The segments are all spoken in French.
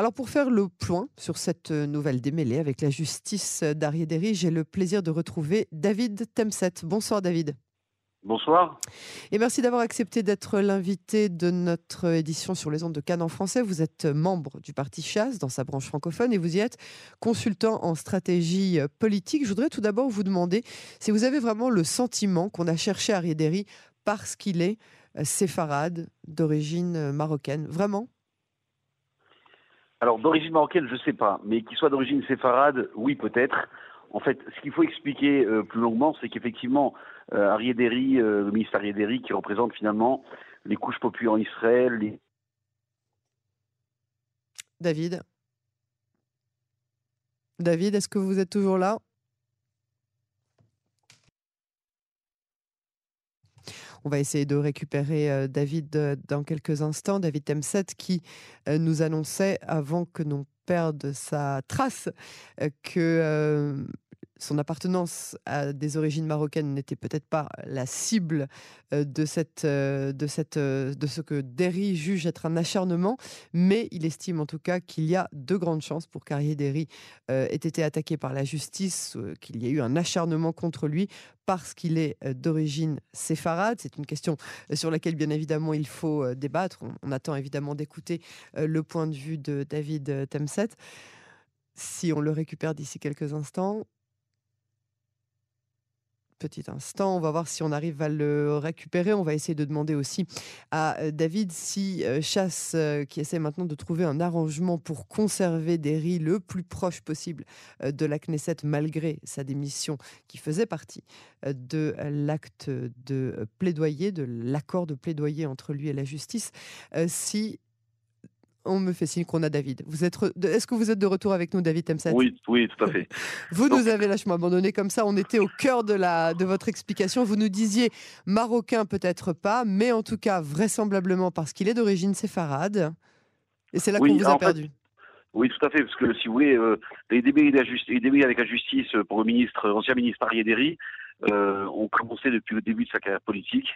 Alors pour faire le point sur cette nouvelle démêlée avec la justice d'Ariédéry, j'ai le plaisir de retrouver David Temset. Bonsoir David. Bonsoir. Et merci d'avoir accepté d'être l'invité de notre édition sur les ondes de Cannes en français. Vous êtes membre du parti Chasse dans sa branche francophone et vous y êtes consultant en stratégie politique. Je voudrais tout d'abord vous demander si vous avez vraiment le sentiment qu'on a cherché Ariédéry parce qu'il est séfarade d'origine marocaine. Vraiment? Alors d'origine marocaine, je ne sais pas, mais qu'il soit d'origine séfarade, oui peut-être. En fait, ce qu'il faut expliquer euh, plus longuement, c'est qu'effectivement, euh, euh, le ministre Ariéderi, qui représente finalement les couches populaires en Israël. David? David, est-ce que vous êtes toujours là? On va essayer de récupérer David dans quelques instants. David Temset qui nous annonçait avant que l'on perde sa trace que son appartenance à des origines marocaines n'était peut-être pas la cible euh, euh, euh, de ce que Derry juge être un acharnement, mais il estime en tout cas qu'il y a de grandes chances pour qu'Arié Derry ait été attaqué par la justice, qu'il y ait eu un acharnement contre lui parce qu'il est d'origine séfarade. C'est une question sur laquelle, bien évidemment, il faut débattre. On, attend évidemment d'écouter le point de vue de David Temset. Si on le récupère d'ici quelques instants, petit instant. On va voir si on arrive à le récupérer. On va essayer de demander aussi à euh, David si euh, Chasse, euh, qui essaie maintenant de trouver un arrangement pour conserver Derry le plus proche possible de la Knesset, malgré sa démission qui faisait partie de l'acte de plaidoyer, de l'accord de plaidoyer entre lui et la justice, si on me fait signe qu'on a David. Vous êtes Est-ce que vous êtes de retour avec nous, David Temset Oui, oui, tout à fait. Vous nous avez lâchement abandonné comme ça. On était au cœur de, la, de votre explication. Vous nous disiez marocain, peut-être pas, mais en tout cas, vraisemblablement parce qu'il est d'origine séfarade. Et c'est là qu'on vous a perdu. oui, tout à fait, parce que si vous voulez, euh, les, débats avec la justice pour le ministre, ancien ministre Ariéderi euh, ont commencé depuis le début de sa carrière politique.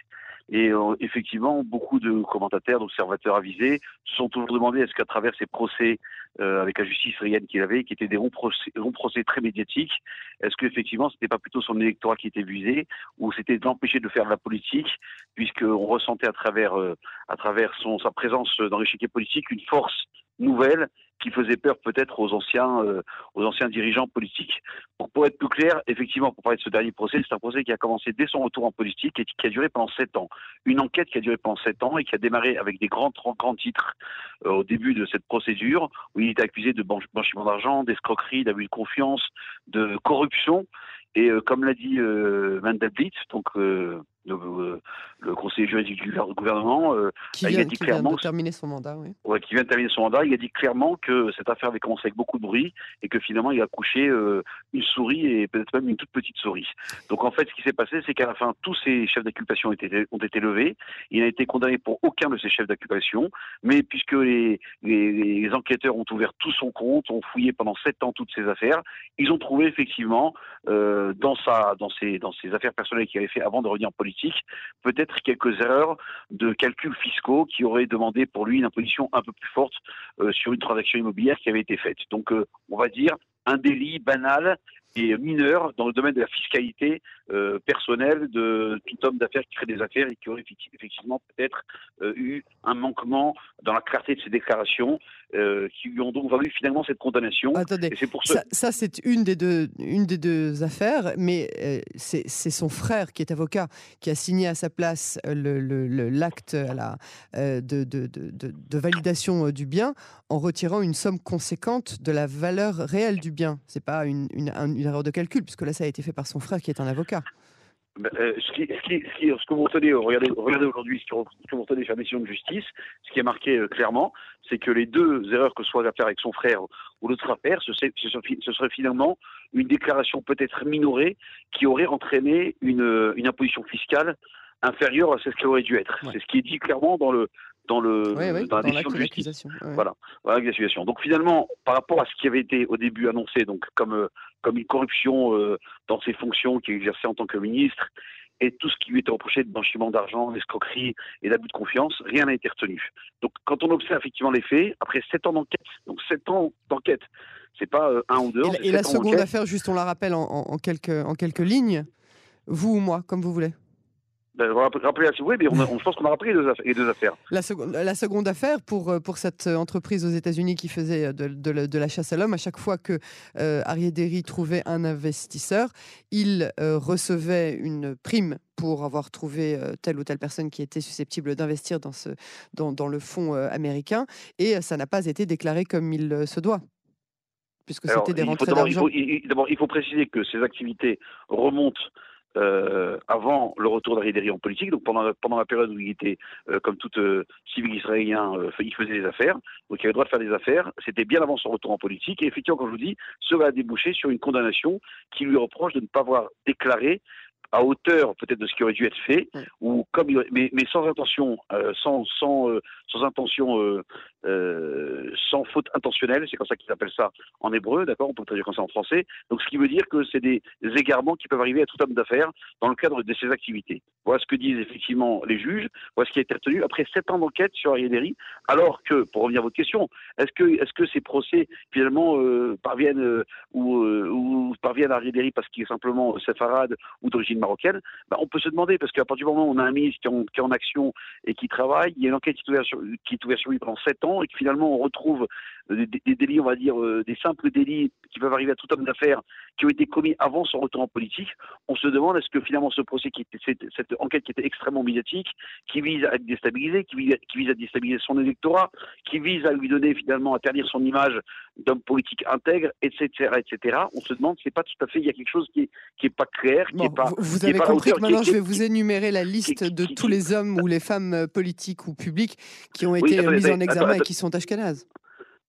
Et euh, effectivement, beaucoup de commentateurs, d'observateurs avisés se sont toujours demandé est-ce qu'à travers ces procès euh, avec la justice syrienne qu'il avait, qui étaient des longs procès, procès très médiatiques, est-ce qu'effectivement, ce n'était pas plutôt son électorat qui était visé, ou c'était d'empêcher de faire de la politique, puisqu'on ressentait à travers, euh, à travers son, sa présence dans l'échiquier politique une force nouvelle qui faisait peur peut-être aux anciens, euh, aux anciens dirigeants politiques. Pour, pour, être plus clair, effectivement, pour parler de ce dernier procès, c'est un procès qui a commencé dès son retour en politique et qui a duré pendant sept ans. Une enquête qui a duré pendant sept ans et qui a démarré avec des grands, grands titres euh, au début de cette procédure, où il était accusé de blanchiment d'argent, d'escroquerie, d'abus de confiance, de corruption. Et euh, comme l'a dit euh, Mandelblit, donc le, conseiller juridique du gouvernement, euh, qui, vient, il a dit clairement de terminer son mandat, oui. Ouais, qui vient de terminer son mandat, il a dit clairement que cette affaire avait commencé avec beaucoup de bruit et que finalement il a couché une souris et peut-être même une toute petite souris. Donc en fait, ce qui s'est passé, c'est qu'à la fin, tous ces chefs d'accusation ont été, ont été levés. Il n'a été condamné pour aucun de ces chefs d'accusation, mais puisque les, les, les, enquêteurs ont ouvert tout son compte, ont fouillé pendant sept ans toutes ces affaires, ils ont trouvé effectivement euh, dans, sa, dans, ses, dans ses affaires personnelles qu'il avait fait avant de revenir en politique, peut-être quelques erreurs de calculs fiscaux qui auraient demandé pour lui une imposition un peu plus forte euh, sur une transaction immobilière qui avait été faite. Donc, euh, on va dire un délit banal et mineur dans le domaine de la fiscalité euh, personnelle de tout homme d'affaires qui crée des affaires et qui aurait effectivement peut-être euh, eu un manquement dans la clarté de ses déclarations euh, qui lui ont donc valu finalement cette condamnation. Attendez, pour ça, ça c'est une des deux une des deux affaires, mais c'est son frère qui est avocat qui a signé à sa place l'acte le, le, de, de, de, de, validation du bien en retirant une somme conséquente de la valeur réelle du bien. C'est pas une, une, une erreur de calcul, puisque là, ça a été fait par son frère qui est un avocat. Ben, euh, ce, qui, ce, qui, ce, que vous retenez, regardez, regardez aujourd'hui ce, que vous retenez sur la mission de justice, ce qui est marqué euh, clairement, c'est que les deux erreurs, que ce soit l'affaire avec son frère ou l'autre affaire, ce, ce, ce, serait finalement une déclaration peut-être minorée qui aurait entraîné une, une imposition fiscale inférieure à ce qu'elle aurait dû être. C'est ce qui est dit clairement dans le, dans le dans, la décision de justice. Voilà, voilà l'accusation. Donc finalement, par rapport à ce qui avait été au début annoncé, donc comme euh, comme une corruption euh, dans ses fonctions qu'il exerçait en tant que ministre et tout ce qui lui était reproché de blanchiment d'argent, d'escroquerie et d'abus de confiance, rien n'a été retenu. Donc quand on observe effectivement les faits, après sept ans d'enquête, donc sept ans d'enquête, c'est pas euh, un ou deux ans. Et, la seconde affaire, juste on la rappelle en, quelques, en quelques lignes, vous ou moi, comme vous voulez. Ben, rappelez oui, mais on, je pense qu'on a rappelé les deux, affaires. La, seconde, la seconde affaire, pour, euh, pour cette entreprise aux États-Unis qui faisait de, de, la chasse à l'homme, à chaque fois que euh, Derry trouvait un investisseur, il euh, recevait une prime pour avoir trouvé euh, telle ou telle personne qui était susceptible d'investir dans, ce, dans, dans le fonds américain, et ça n'a pas été déclaré comme il se doit puisque c'était des rentrées d'argent. D'abord, il faut préciser que ces activités remontent euh, avant le retour d'Ariaderi en politique, donc pendant, pendant la période où il était, euh, comme tout euh, civil israélien, il faisait des affaires, donc il avait le droit de faire des affaires, c'était bien avant son retour en politique, et effectivement, comme je vous dis, cela a débouché sur une condamnation qui lui reproche de ne pas avoir déclaré à hauteur peut-être de ce qui aurait dû être fait, ou comme mais, mais sans intention, sans sans sans intention euh, sans faute intentionnelle, c'est comme ça qu'ils appellent ça en hébreu, d'accord On peut traduire comme ça en français. Donc ce qui veut dire que c'est des, égarements qui peuvent arriver à tout homme d'affaires dans le cadre de ses activités. Voilà ce que disent effectivement les juges, voilà ce qui a été retenu après sept ans d'enquête sur Ariaderi, alors que, pour revenir à votre question, est-ce que, est-ce que ces procès finalement euh, parviennent euh, ou, ou, parviennent à Ariaderi parce qu'il est simplement séfarade ou d'origine marocaine ben, On peut se demander, parce qu'à partir du moment où on a un ministre qui est en, action et qui travaille, il y a une enquête qui est ouverte sur, lui pendant sept ans et que finalement on retrouve des, délits, on va dire, euh, des simples délits qui peuvent arriver à tout homme d'affaires qui ont été commis avant son retour en politique, on se demande est-ce que finalement ce procès, qui cette, enquête qui était extrêmement médiatique, qui vise à déstabiliser, qui qui vise à déstabiliser son électorat, qui vise à lui donner finalement à ternir son image d'homme politique intègre, etc., etc. On se demande, c'est pas tout à fait, il y a quelque chose qui est, qui est pas clair, qui est pas. Vous, avez compris que maintenant je vais vous énumérer la liste de tous les hommes ou les femmes euh, politiques ou publics qui ont été mis en examen et qui sont ashkénazes.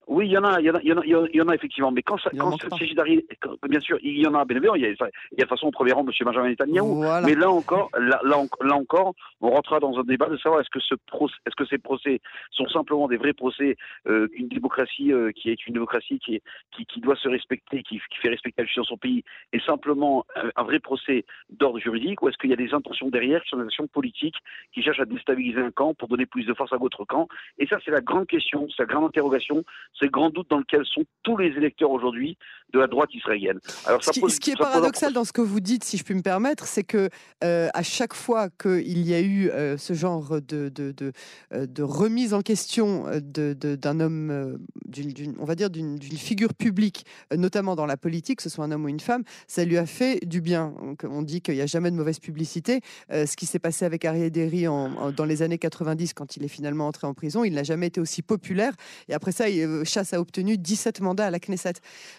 Oui, il y en a, il y en a, il y en a, effectivement. Mais quand, ça, quand s'agit d'arriver, bien sûr, il y en a. Bien il y a, il y a de façon au premier rang M. Benjamin Netanyahu. Mais là encore, là, là, encore, on rentrera dans un débat de savoir est-ce que ce procès, est-ce que ces procès sont simplement des vrais procès, euh, une démocratie euh, qui est une démocratie qui, est, qui, qui doit se respecter, qui, qui, fait respecter la justice dans son pays, est simplement un, vrai procès d'ordre juridique, ou est-ce qu'il y a des intentions derrière qui sont des intentions politiques, qui cherchent à déstabiliser un camp pour donner plus de force à votre camp Et ça, c'est la grande question, c'est la grande interrogation c'est le grand doute dans lequel sont tous les électeurs aujourd'hui de la droite israélienne. Alors, ce, qui, est paradoxal dans ce que vous dites, si je puis me permettre, c'est que euh, à chaque fois qu'il y a eu euh, ce genre de, de, de, euh, de, remise en question d'un homme, d'une, on va dire d'une figure publique, notamment dans la politique, que ce soit un homme ou une femme, ça lui a fait du bien. on dit qu'il n'y a jamais de mauvaise publicité. ce qui s'est passé avec Ariel Derry en, dans les années 90, quand il est finalement entré en prison, il n'a jamais été aussi populaire. Et après ça, il, Chasse a obtenu 17 mandats à la Knesset.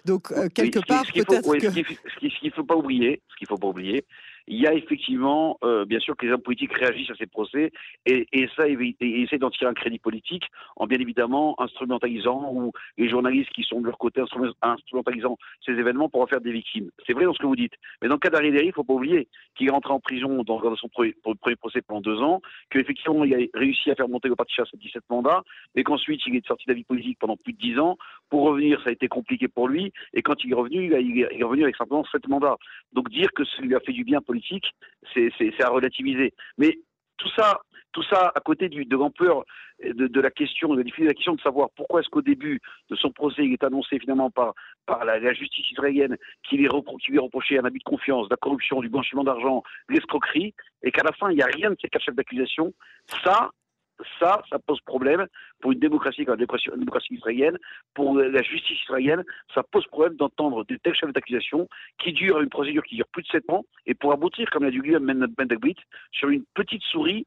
Donc, euh, quelque part, peut-être que... Ce qu'il ne faut pas oublier, ce qu'il faut pas oublier, il y a effectivement, euh, bien sûr, que les hommes politiques réagissent à ces procès et, et ça, et, essaient d'en tirer un crédit politique en bien évidemment instrumentalisant ou les journalistes qui sont de leur côté instrumentalisant ces événements pour en faire des victimes. C'est vrai dans ce que vous dites. Mais dans le cas d'Ari il ne faut pas oublier qu'il est rentré en prison dans, son premier, procès pendant deux ans, qu'effectivement il a réussi à faire monter le parti chasse à 17 mandats, mais qu'ensuite il est sorti de la vie politique pendant plus de dix ans. Pour revenir, ça a été compliqué pour lui, et quand il est revenu, il est revenu avec simplement sept mandats. Donc dire que ça lui a fait du bien c'est à relativiser. Mais tout ça, tout ça à côté de l'ampleur de, la question, de la difficulté de la question de savoir pourquoi est-ce qu'au début de son procès, il est annoncé finalement par, la, justice israélienne qu'il lui est reproché un abus de confiance, de la corruption, du blanchiment d'argent, l'escroquerie, et qu'à la fin, il n'y a rien de ces quatre chefs d'accusation, ça, ça, ça pose problème pour une démocratie comme la démocratie israélienne, pour la justice israélienne, ça pose problème d'entendre des tels chefs d'accusation qui durent une procédure qui dure plus de 7 ans et pour aboutir, comme l'a dit Guillaume Mendagbit, sur une petite souris,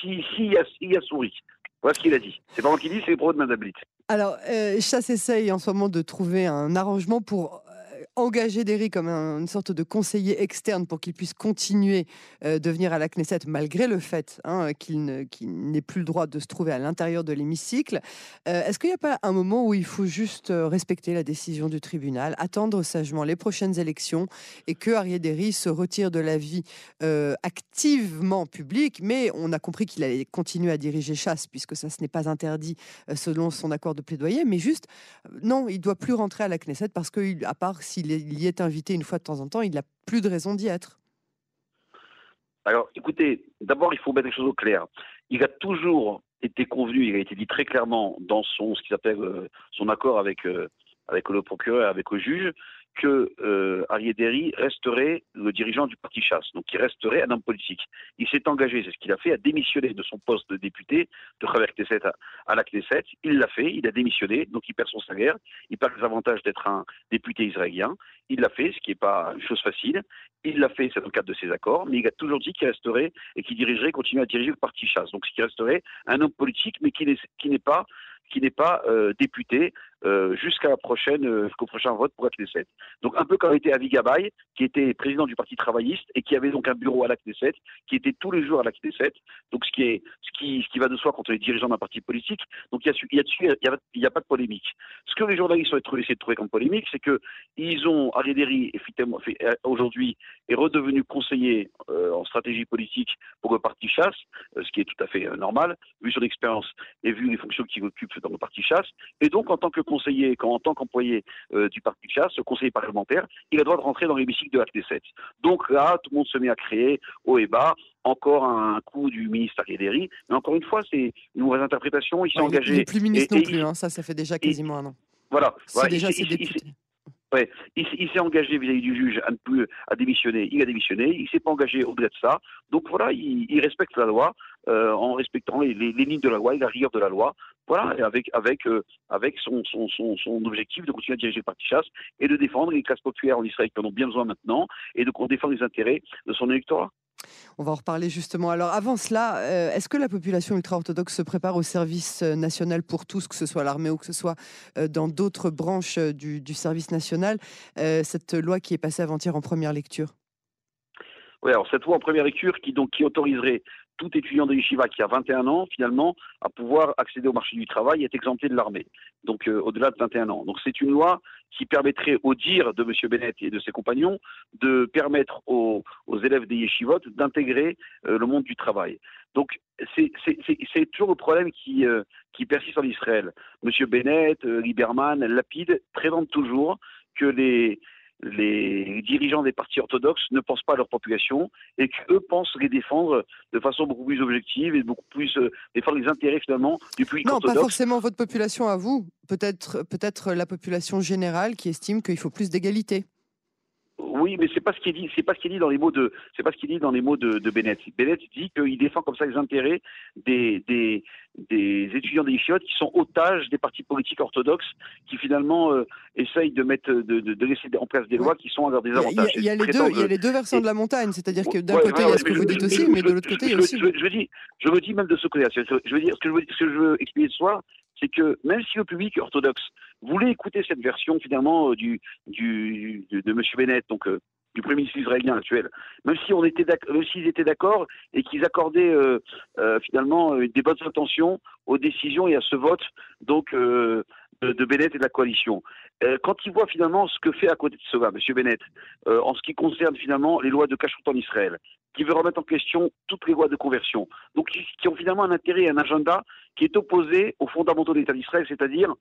s'il si, y, a, souris. Voilà ce qu'il a dit. C'est pas moi qui dis, c'est le propos de Mendablit. Alors, euh, Chasse essaye en ce moment de trouver un arrangement pour engager Derry comme une sorte de conseiller externe pour qu'il puisse continuer euh, de venir à la Knesset malgré le fait hein, qu'il n'ait plus le droit de se trouver à l'intérieur de l'hémicycle. Euh, est-ce qu'il n'y a pas un moment où il faut juste euh, respecter la décision du tribunal, attendre sagement les prochaines élections et que Arié Derry se retire de la vie activement publique, mais on a compris qu'il allait continuer à diriger chasse puisque ça ce n'est pas interdit selon son accord de plaidoyer, mais juste non, il doit plus rentrer à la Knesset parce qu'à part s'il y est invité une fois de temps en temps, il n'a plus de raison d'y être. Alors, écoutez, d'abord, il faut mettre les choses au clair. Il a toujours été convenu, il a été dit très clairement dans son ce qu'il appelle euh, son accord avec euh, avec le procureur, avec le juge, que euh, Derry resterait le dirigeant du parti chasse, donc il resterait un homme politique. Il s'est engagé, c'est ce qu'il a fait, à démissionner de son poste de député de travers Knesset à, la Knesset. Il l'a fait, il a démissionné, donc il perd son salaire, il perd les avantages d'être un député israélien. Il l'a fait, ce qui n'est pas une chose facile. Il l'a fait, c'est dans le cadre de ses accords, mais il a toujours dit qu'il resterait et qu'il dirigerait, continuer à diriger le parti chasse. Donc ce qui resterait un homme politique, mais qui n'est pas qui n'est pas euh, député euh, jusqu'à euh, jusqu'au prochain vote pour la Knesset. Donc un peu comme était Avi Gabay, qui était président du Parti travailliste et qui avait donc un bureau à la Knesset, qui était tous les jours à la Knesset. Donc ce qui est, ce qui, ce qui va de soi quand on est dirigeant d'un parti politique. Donc il y a, il y a a, pas de polémique. Ce que les journalistes ont essayé de trouver comme polémique, c'est que ils ont Arideri aujourd'hui est redevenu conseiller en stratégie politique pour le parti chasse, ce qui est tout à fait normal vu son expérience et vu les fonctions qu'il occupe dans le parti chasse. Et donc, en tant que conseiller, en tant qu'employé euh, du parti chasse, conseiller parlementaire, il a le droit de rentrer dans l'hémicycle de la Knesset. Donc là, tout le monde se met à créer haut et bas encore un coup du ministre Ariaderi. Mais encore une fois, c'est une mauvaise interprétation. Il s'est engagé. Il n'est plus ministre non plus, hein. ça, ça fait déjà quasiment un an. Voilà. C'est déjà ses députés. Ouais, il, s'est engagé vis-à-vis du juge à ne plus à démissionner. Il a démissionné. Il s'est pas engagé au-delà de ça. Donc voilà, il, respecte la loi euh, en respectant les, lignes de la loi et la rigueur de la loi. Voilà, et avec avec euh, avec son, son, son, son, objectif de continuer à diriger le parti chasse et de défendre les classes populaires en Israël qui en ont bien besoin maintenant et de défendre les intérêts de son électorat. On va en reparler justement. Alors avant cela, euh, est-ce que la population ultra-orthodoxe se prépare au service national pour tous, que ce soit l'armée ou que ce soit dans d'autres branches du, service national Cette loi qui est passée avant-hier en première lecture? Oui, alors cette loi en première lecture qui donc qui autoriserait tout étudiant de yeshiva qui a 21 ans, finalement, à pouvoir accéder au marché du travail être exempté de l'armée. Donc, euh, au-delà de 21 ans. Donc, c'est une loi qui permettrait, au dire de M. Bennett et de ses compagnons, de permettre aux, élèves des yeshivot d'intégrer euh, le monde du travail. Donc, c'est toujours le problème qui, euh, qui persiste en Israël. M. Bennett, Lieberman, Lapide présentent toujours que les, les dirigeants des partis orthodoxes ne pensent pas à leur population et qu'eux pensent les défendre de façon beaucoup plus objective et beaucoup plus euh, défendre les intérêts finalement du public non, orthodoxe. Non, pas forcément votre population à vous, peut-être peut-être la population générale qui estime qu'il faut plus d'égalité. Oui, mais c'est pas ce qui est dit. C'est pas ce qui est dit dans les mots de. C'est pas ce dit dans les mots de, de Bennett. Bennett dit qu'il défend comme ça les intérêts des des, des étudiants des chiottes qui sont otages des partis politiques orthodoxes qui finalement euh, essayent de mettre de, de, laisser en place des lois qui sont à leur désavantage. Il y a, les deux. Il y a les deux versants de la montagne. C'est-à-dire que d'un côté il y a ce que vous dites aussi, mais de l'autre côté il y a aussi. Je, dis, je me dis même de ce côté. Je veux dire ce que je veux, ce que je veux expliquer ce soir, c'est que même si le public orthodoxe voulait écouter cette version finalement euh, du, de, M. Bennett, donc euh, du Premier ministre israélien actuel, même si on était même s'ils étaient d'accord et qu'ils accordaient euh, finalement des bonnes intentions aux décisions et à ce vote donc de, Bennett et de la coalition. quand ils voient finalement ce que fait à côté de cela, M. Bennett, en ce qui concerne finalement les lois de Kashrut en Israël, qui veut remettre en question toutes les lois de conversion, donc qui ont finalement un intérêt et un agenda qui est opposé aux fondamentaux de l'État d'Israël, c'est-à-dire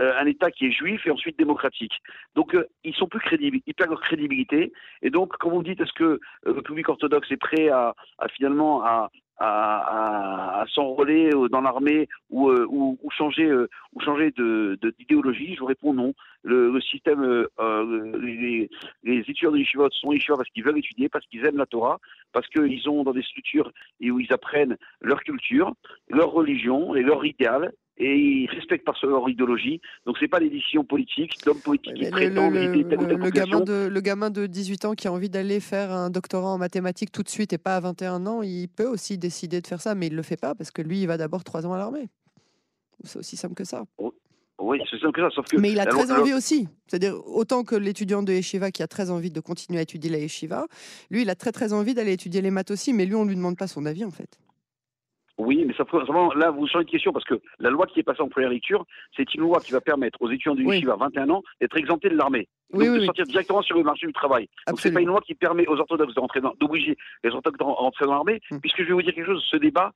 euh, un État qui est juif et ensuite démocratique. Donc euh, ils sont plus crédibles, ils perdent leur crédibilité. Et donc quand vous dites est-ce que euh, le public orthodoxe est prêt à, à finalement à, à, à, s'enrôler dans l'armée ou, ou, ou, changer, ou changer de, d'idéologie, je vous réponds non. Le, le système, euh, les, les, étudiants de yeshivot sont yeshivot parce qu'ils veulent étudier, parce qu'ils aiment la Torah, parce qu'ils ont dans des structures où ils apprennent leur culture, leur religion et leur idéal et ils respectent par leur idéologie. Donc c'est pas des décisions politiques d'hommes politiques qui prétendent le, le, le, gamin de, le gamin de 18 ans qui a envie d'aller faire un doctorat en mathématiques tout de suite et pas à 21 ans, il peut aussi décider de faire ça, mais il le fait pas parce que lui, il va d'abord 3 ans à l'armée. C'est aussi simple que ça. Oui, c'est simple que ça. Sauf que mais il a très envie aussi. C'est-à-dire, autant que l'étudiant de Yeshiva qui a très envie de continuer à étudier la Yeshiva, lui, il a très très envie d'aller étudier les maths aussi, mais lui, on ne lui demande pas son avis en fait. Oui, mais ça, là, vous changez de question parce que la loi qui est passée en première lecture, c'est une loi qui va permettre aux étudiants du Yeshiva, 21 ans, d'être exemptés de l'armée. donc de sortir directement sur le marché du travail. Donc c'est pas une loi qui permet aux orthodoxes d'entrer dans, d'obliger les orthodoxes d'entrer dans l'armée, hmm. puisque je vais vous dire quelque chose, ce débat,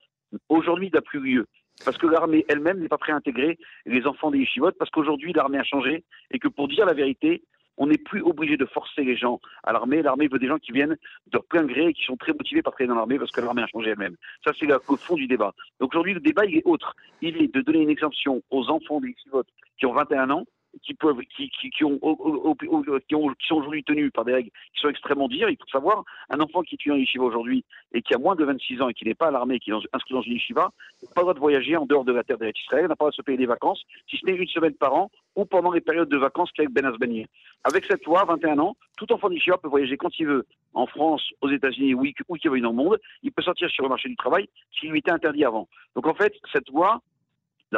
aujourd'hui, n'a plus lieu. Parce que l'armée elle-même n'est pas prête à intégrer les enfants des yeshivot, parce qu'aujourd'hui, l'armée a changé, et que pour dire la vérité, on n'est plus obligé de forcer les gens à l'armée. L'armée veut des gens qui viennent de plein gré et qui sont très motivés par travailler dans l'armée parce que l'armée a changé elle-même. Ça, c'est le fond du débat. Donc aujourd'hui, le débat, est autre. Il est de donner une exemption aux enfants des votent qui ont 21 ans qui qui, qui, qui, qui, qui sont aujourd'hui tenus par des règles qui sont extrêmement dures. Il faut savoir, un enfant qui est en yeshiva aujourd'hui et qui a moins de 26 ans et qui n'est pas à l'armée, qui est inscrit dans une yeshiva, n'a pas le droit de voyager en dehors de la terre d'Israël, n'a pas le droit de se payer des vacances, si ce n'est une semaine par an ou pendant les périodes de vacances qu'avec Ben Asbani. Avec cette loi, 21 ans, tout enfant d'yeshiva peut voyager quand il veut en France, aux États-Unis, où qu'il veuille dans le monde. Il peut sortir sur le marché du travail s'il lui était interdit avant. Donc en fait, cette loi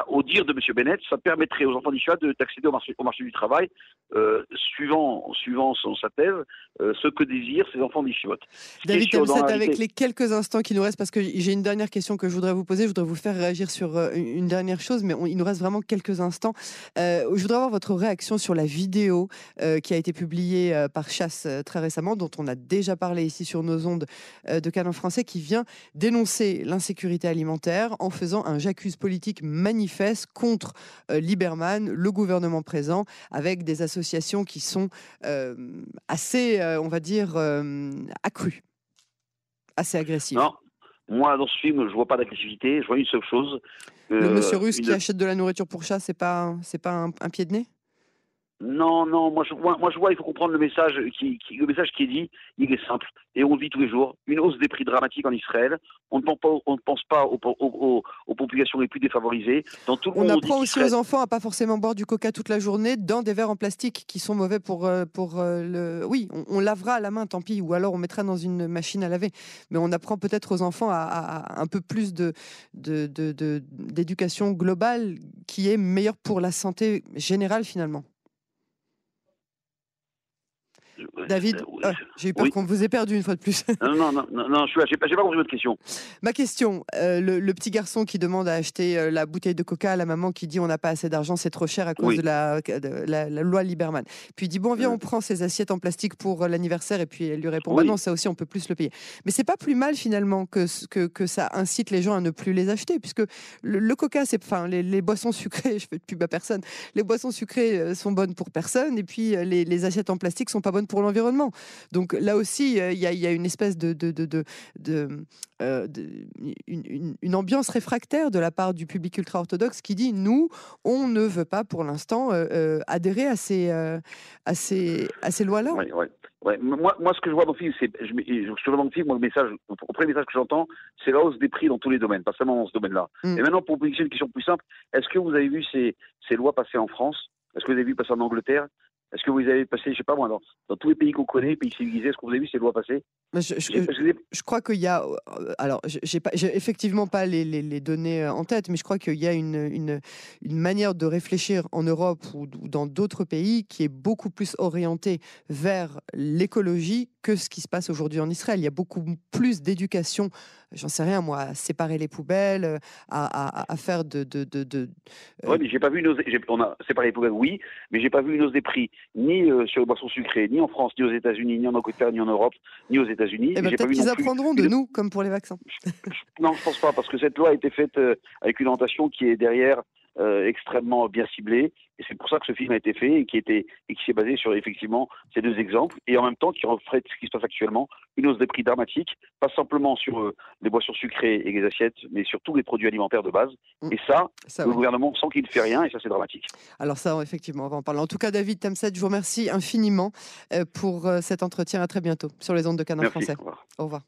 au dire de M. Bennett, ça permettrait aux enfants d'Israël d'accéder au marché, au marché du travail, euh, suivant, suivant son, sa thèse, euh, ce que désirent ces enfants d'Israël. David Temset, avec les quelques instants qui nous restent, parce que j'ai une dernière question que je voudrais vous poser, je voudrais vous faire réagir sur euh, une dernière chose, mais il nous reste vraiment quelques instants. je voudrais avoir votre réaction sur la vidéo qui a été publiée par Chasse très récemment, dont on a déjà parlé ici sur nos ondes de Canon français, qui vient dénoncer l'insécurité alimentaire en faisant un j'accuse politique magnifique manifeste contre euh, Lieberman, le gouvernement présent, avec des associations qui sont euh, assez, euh, on va dire, accrues, assez agressives. Non, moi dans ce film, je vois pas d'agressivité, je vois une seule chose. le monsieur russe qui achète de la nourriture pour chat, c'est pas, c'est pas un pied de nez? Non, non, moi je, vois, moi je vois, il faut comprendre le message qui, le message qui est dit, il est simple et on le vit tous les jours. Une hausse des prix dramatique en Israël. On ne pense pas, on ne pense pas aux, aux, aux, populations les plus défavorisées. Dans tout le on apprend aussi aux enfants à pas forcément boire du coca toute la journée dans des verres en plastique qui sont mauvais pour euh, pour euh, le. Oui, on, lavera à la main, tant pis, ou alors on mettra dans une machine à laver. Mais on apprend peut-être aux enfants à, un peu plus de d'éducation de, globale qui est meilleure pour la santé générale finalement. David, ah, j'ai eu peur qu'on vous ait perdu une fois de plus. non, non, non, non, je n'ai pas, pas, compris votre question. Ma question, euh, le, petit garçon qui demande à acheter euh, la bouteille de coca à la maman qui dit on n'a pas assez d'argent, c'est trop cher à cause de, la, la, loi Lieberman. Puis il dit bon, viens, on prend ces assiettes en plastique pour euh, l'anniversaire et puis elle lui répond bah non, ça aussi on peut plus le payer. Mais c'est pas plus mal finalement que, que, que, ça incite les gens à ne plus les acheter puisque le, coca, c'est enfin les, boissons sucrées, je fais de pub à personne, les boissons sucrées sont bonnes pour personne et puis les, les assiettes en plastique sont pas bonnes pour l'environnement. Donc là aussi, euh, il y, a une espèce de, de, de, de euh, une, une, ambiance réfractaire de la part du public ultra-orthodoxe qui dit nous, on ne veut pas pour l'instant euh, adhérer à ces, à ces, à ces lois-là. Oui, oui. Ouais, moi, moi, ce que je vois dans le film, c'est, je, je, dans le film, moi, le message, le premier message que j'entends, c'est la hausse des prix dans tous les domaines, pas seulement dans ce domaine-là. Mm. Et maintenant, pour vous poser une question plus simple, est-ce que vous avez vu ces, ces lois passer en France? Est-ce que vous avez vu passer en Angleterre? Est-ce que vous avez passé, je sais pas moi, dans, dans tous les pays qu'on connaît, pays civilisés, est-ce que vous avez vu ces lois passer je, je, crois qu'il y a. Euh, alors, j'ai pas, effectivement pas les, les, les, données euh, en tête, mais je crois qu'il y a une, une, une, manière de réfléchir en Europe ou, dans d'autres pays qui est beaucoup plus orientée vers l'écologie que ce qui se passe aujourd'hui en Israël. Il y a beaucoup plus d'éducation, j'en sais rien moi, à séparer les poubelles, à, à, à faire de. de, de, de euh, Oui, mais j'ai pas vu une hausse. On a séparé les poubelles, oui, mais j'ai pas vu une hausse des prix, ni sur les boissons sucrées, ni en France, ni aux États-Unis, ni en Angleterre, ni en Europe, ni aux États-Unis. Eh ben, peut-être qu'ils apprendront de nous, comme pour les vaccins. non, je pense pas, parce que cette loi a été faite euh, avec une orientation qui est derrière euh, extrêmement bien ciblée. Et c'est pour ça que ce film a été fait et qui, était, et qui s'est basé sur effectivement ces deux exemples. Et en même temps, qui reflète ce qui se passe actuellement, une hausse des prix dramatique, pas simplement sur euh, les boissons sucrées et les assiettes, mais sur tous les produits alimentaires de base. Mm. Et ça, le gouvernement sent qu'il ne fait rien et ça, c'est dramatique. Alors, ça, effectivement, on va en parler. En tout cas, David Tamset, je vous remercie infiniment euh, pour cet entretien. À très bientôt sur les ondes de Canal Français. Au revoir.